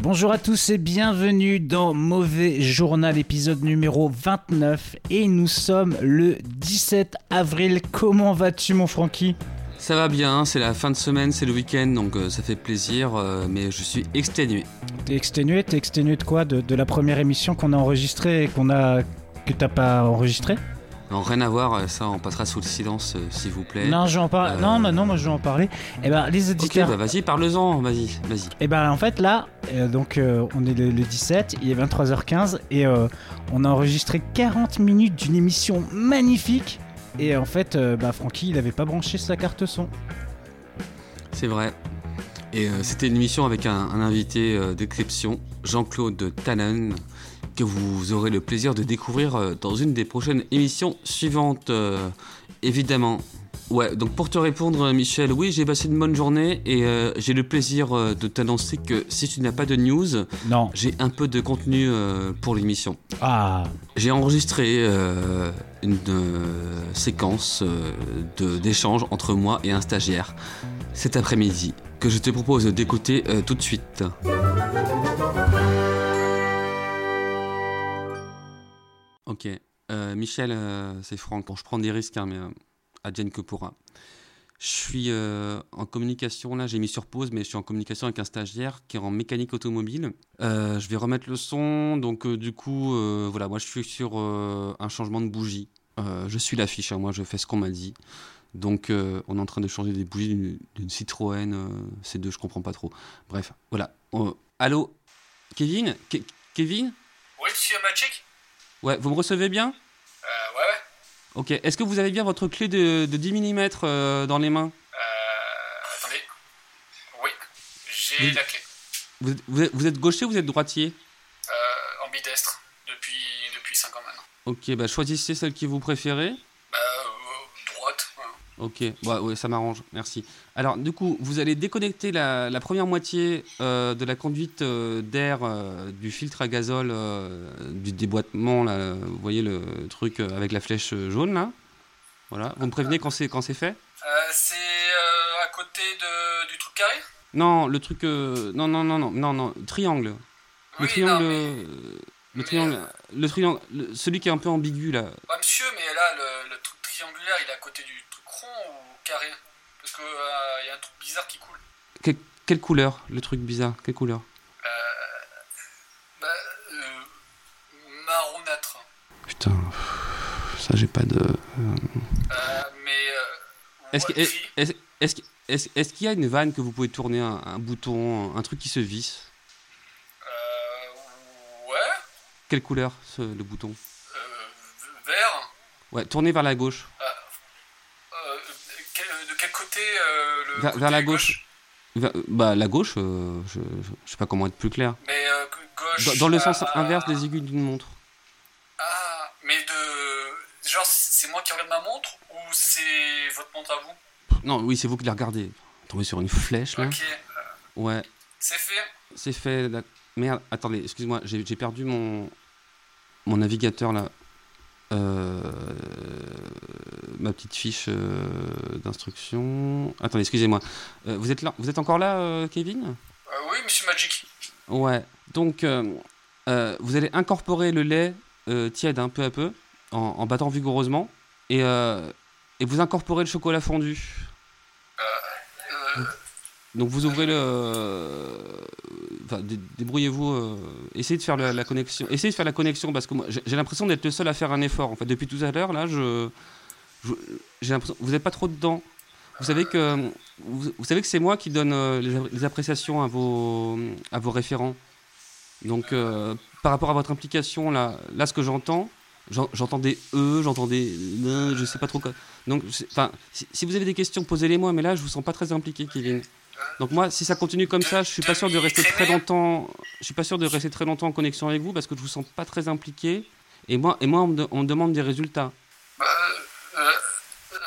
Bonjour à tous et bienvenue dans Mauvais Journal, épisode numéro 29. Et nous sommes le 17 avril. Comment vas-tu, mon Francky? Ça va bien, c'est la fin de semaine, c'est le week-end, donc euh, ça fait plaisir, euh, mais je suis exténué. T'es exténué T'es exténué de quoi? De, de la première émission qu'on a enregistrée et qu'on a. que t'as pas enregistrée? Non, rien à voir, euh, ça on passera sous le silence, euh, s'il vous plaît. Non, je vais en parler. Euh, Non, bah non, moi je vais en parler. Eh ben, les Ok, auditeurs. bah vas-y, parle-en, vas-y, vas-y. Et ben en fait là, euh, donc on est le, le 17, il est 23h15 et euh, on a enregistré 40 minutes d'une émission magnifique. Et en fait, bah Francky, il avait pas branché sa carte son. C'est vrai. Et c'était une émission avec un, un invité d'exception, Jean-Claude Tannen, que vous aurez le plaisir de découvrir euh, dans une des prochaines émissions suivantes, euh, évidemment. Ouais, donc pour te répondre, euh, Michel, oui, j'ai passé une bonne journée et euh, j'ai le plaisir euh, de t'annoncer que si tu n'as pas de news, Non. j'ai un peu de contenu euh, pour l'émission. Ah. J'ai enregistré une séquence euh, de- d'échange entre moi et un stagiaire cet après-midi que je te propose d'écouter tout de suite. Ok, Euh, Michel, euh, c'est Franck. Bon, je prends des risques, hein, mais euh, que pourra. Je suis euh, en communication, là j'ai mis sur pause, mais je suis en communication avec un stagiaire qui est en mécanique automobile. Je vais remettre le son, donc du coup, voilà, moi je suis sur un changement de bougie. Je suis l'affiche, hein, moi je fais ce qu'on m'a dit. Donc on est en train de changer des bougies d'une- Citroën euh, C2, je comprends pas trop. Bref, voilà. Euh, allô? Kevin? Ke- Kevin? Oui, monsieur Magic? Ouais, vous me recevez bien? Euh, ouais, ouais. Ok, est-ce que vous avez bien votre clé de, de 10 mm dans les mains? Euh, attendez. Oui, j'ai Oui. la clé. vous êtes, vous êtes- vous êtes gaucher ou vous êtes droitier? Euh, ambidestre, depuis, depuis 5 ans maintenant. Ok, bah choisissez celle que vous préférez. Bah, euh, droite. hein. Ok, ouais, ouais, ça m'arrange, merci. Alors, du coup, vous allez déconnecter la, la première moitié euh, de la conduite euh, d'air euh, du filtre à gazole euh, du déboîtement, là, vous voyez le truc euh, avec la flèche euh, jaune, là Voilà, vous me prévenez quand c'est, quand c'est fait? C'est à côté de, du truc carré? Non, le truc... non, non, non, non, non, non, triangle. Le Oui, triangle... non, mais- Le mais, triangle, euh, le triangle, le- celui qui est un peu ambigu là. Ouais, monsieur, mais là, le, le truc triangulaire, il est à côté du truc rond ou carré Parce qu'il y a un truc bizarre qui coule. Que- quelle couleur, le truc bizarre? Quelle couleur? Euh, bah, euh, marronâtre. Putain, ça j'ai pas de. Euh, mais. Euh, Est-ce est- qu'il y a une vanne que vous pouvez tourner un, un bouton, un truc qui se visse? Euh, ouais. Quelle couleur ce- le bouton? Euh, vert. Ouais, tournez vers la gauche. Euh, quel- de quel côté euh, le Vers, la gauche. Vers- bah la gauche, euh, je, je, je sais pas comment être plus clair. Mais euh, gauche. Dans, dans le sens à- inverse des aiguilles d'une montre. Ah, mais de. Genre, c'est moi qui regarde ma montre ou c'est votre montre à vous? Non, oui, c'est vous qui la regardez. Tombez sur une flèche là. Ok, Ouais, c'est fait. c'est fait. Merde, attendez, excuse-moi, j'ai j'ai perdu mon mon navigateur là. Euh, ma petite fiche euh, d'instruction. Attendez, excusez-moi. Euh, vous êtes là, vous êtes encore là, Kevin? Oui, monsieur Magic. Ouais. Donc, vous allez incorporer le lait tiède un peu à peu, en, en battant vigoureusement, et, et vous incorporez le chocolat fondu. Donc vous ouvrez le... euh, Enfin, dé- débrouillez-vous, euh, essayez de faire la, connexion. Essayez de faire la connexion, parce que moi, j'ai l'impression d'être le seul à faire un effort. En fait, depuis tout à l'heure, là, je... J'ai l'impression... Vous n'êtes pas trop dedans. Vous savez que... Vous, savez que c'est moi qui donne euh, les, appréciations à vos, à vos référents. Donc, par rapport à votre implication, là, là ce que j'entends, j'en- j'entends des E, j'entends des... Je sais pas trop quoi. Donc, enfin, si, si vous avez des questions, posez-les moi, mais là, je vous sens pas très impliqué, Kevin. Donc moi, si ça continue comme ça, je suis pas sûr de rester très longtemps. Je suis pas sûr de rester très longtemps en connexion avec vous parce que je vous sens pas très impliqué. Et moi, et moi, on me, de- on me demande des résultats. Bah, euh, euh,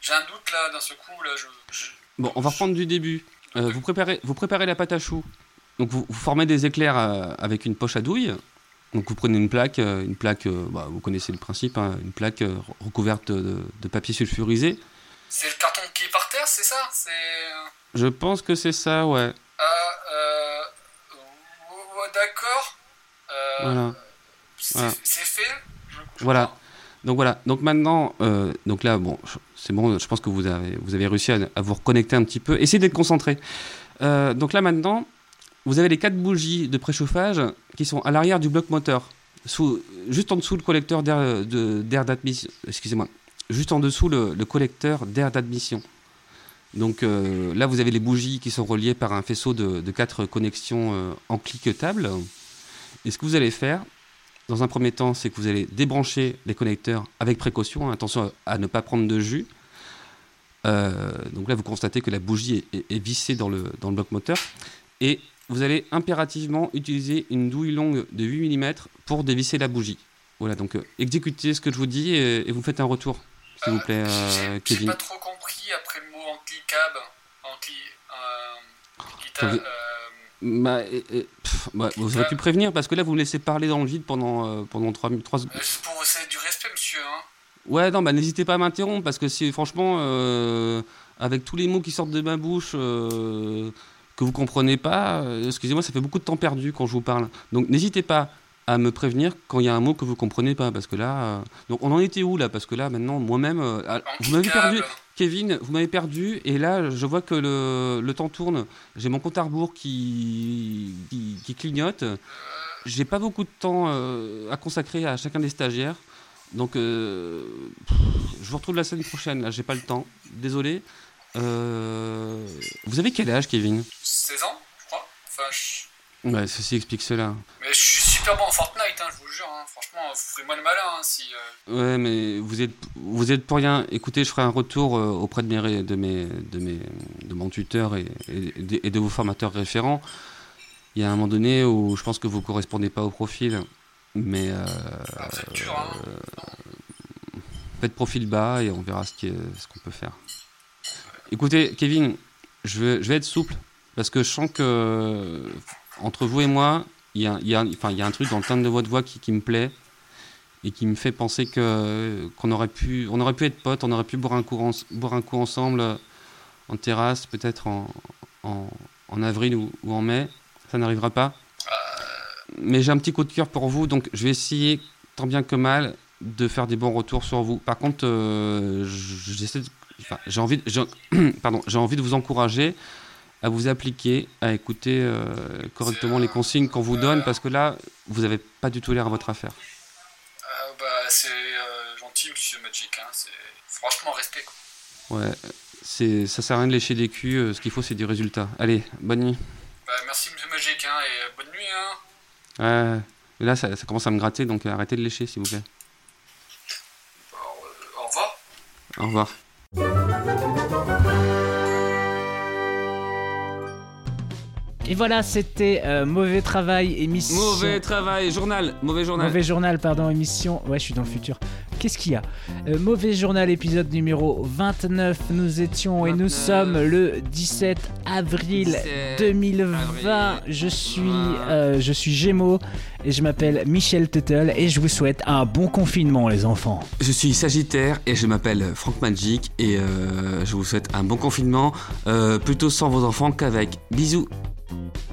j'ai- un doute là, d'un seul coup, là, je... je- Bon, on va reprendre du début. Euh, vous préparez, vous préparez la pâte à choux. Donc vous, vous formez des éclairs avec une poche à douille. Donc vous prenez une plaque, une plaque, bah, vous connaissez le principe, hein, une plaque recouverte de, de papier sulfurisé. C'est le carton qui est par terre, c'est ça C'est... Je pense que c'est ça, ouais. Ah, euh... ouais, d'accord. Euh, Voilà. C'est Voilà. fait je- je Voilà. crois. Donc voilà. Donc maintenant, euh, donc là, bon, c'est bon. Je pense que vous avez, vous avez réussi à, à vous reconnecter un petit peu. Essayez d'être concentré. Euh, donc là maintenant, vous avez les quatre bougies de préchauffage qui sont à l'arrière du bloc moteur, sous, juste en dessous le collecteur d'air d'admission. Excusez-moi. Juste en dessous le, le collecteur d'air d'admission. Donc euh, là, vous avez les bougies qui sont reliées par un faisceau de, de quatre connexions euh, en cliquetable. Et ce que vous allez faire, dans un premier temps, c'est que vous allez débrancher les connecteurs avec précaution. hein, attention à ne pas prendre de jus. Euh, donc là, vous constatez que la bougie est, est- est vissée dans le, dans le bloc moteur. Et vous allez impérativement utiliser une douille longue de 8 mm pour dévisser la bougie. Voilà, donc euh, exécutez ce que je vous dis et, et vous faites un retour, s'il vous plaît, euh, J'ai Kevin. pas trop compris après anti-cab. Anti... Euh, euh, Bah, et- et, pff, bah, vous aurez pu prévenir parce que là, vous me laissez parler dans le vide pendant, euh, pendant 3 minutes. euh, c'est pour c'est du respect, monsieur. Hein. Ouais, non, bah n'hésitez pas à m'interrompre parce que si franchement, euh, avec tous les mots qui sortent de ma bouche euh, que vous comprenez pas, excusez-moi, ça fait beaucoup de temps perdu quand je vous parle. Donc n'hésitez pas à me prévenir quand il y a un mot que vous comprenez pas parce que là, donc on en était où là? Parce que là maintenant, moi-même, vous m'avez perdu, Kevin, vous m'avez perdu et là, je vois que le, le temps tourne. J'ai mon compte à rebours qui, qui, qui clignote. J'ai pas beaucoup de temps euh, à consacrer à chacun des stagiaires. Donc, euh, pff, je vous retrouve la semaine prochaine. Là, j'ai pas le temps. Désolé. Euh, vous avez quel âge, Kevin? 16 ans, je crois. Enfin, je... Ouais, ceci explique cela. Mais je suis super bon en Fortnite, hein, je vous le jure. hein. Franchement, vous ferez moi le malin hein, si. euh, Ouais, mais vous êtes, vous êtes pour rien. Écoutez, je ferai un retour euh, auprès de mes, de mes, de mes, de mon tuteur et, et de- et de vos formateurs référents. Il y a un moment donné où je pense que vous correspondez pas au profil, mais euh, ah, dur, faites profil bas et on verra ce est- ce qu'on peut faire. Écoutez, Kevin, je vais, je vais être souple parce que je sens que entre vous et moi, il y a, un truc dans le timbre de votre voix qui, me plaît et qui me fait penser qu'on aurait pu, on aurait pu être potes, on aurait pu boire un coup, ensemble euh, en terrasse, peut-être en, avril ou, en mai. Ça n'arrivera pas. Mais j'ai un petit coup de cœur pour vous, donc je vais essayer tant bien que mal de faire des bons retours sur vous. Par contre, euh, j'ai envie, pardon, j'ai envie de vous encourager à vous appliquer, à écouter euh, correctement les consignes qu'on vous donne, parce que là, vous n'avez pas du tout l'air à votre affaire. Euh, bah, c'est euh, gentil, monsieur Magic. Hein. C'est franchement respect. Quoi. Ouais, c'est, ça sert à rien de lécher des culs. euh, Ce qu'il faut, c'est du résultat. Allez, bonne nuit. Bah, merci, monsieur Magic, hein, et bonne nuit. Hein. Ouais, mais là, ça, ça commence à me gratter, donc arrêtez de lécher, s'il vous plaît. Alors, euh, au revoir. Au revoir. Et voilà, c'était euh, Mauvais Travail, émission. Mauvais travail, journal, mauvais journal. Mauvais journal, pardon, émission. Ouais, je suis dans le futur. Qu'est-ce qu'il y a? Euh, Mauvais journal, épisode numéro 29. Nous étions et nous 29. sommes le 17 avril 17 2020. avril. Je suis, euh, je suis Gémeaux et je m'appelle Michel Tuttle et je vous souhaite un bon confinement, les enfants. Je suis Sagittaire et je m'appelle Franck Magic et je vous souhaite un bon confinement, plutôt sans vos enfants qu'avec. Bisous. Thank you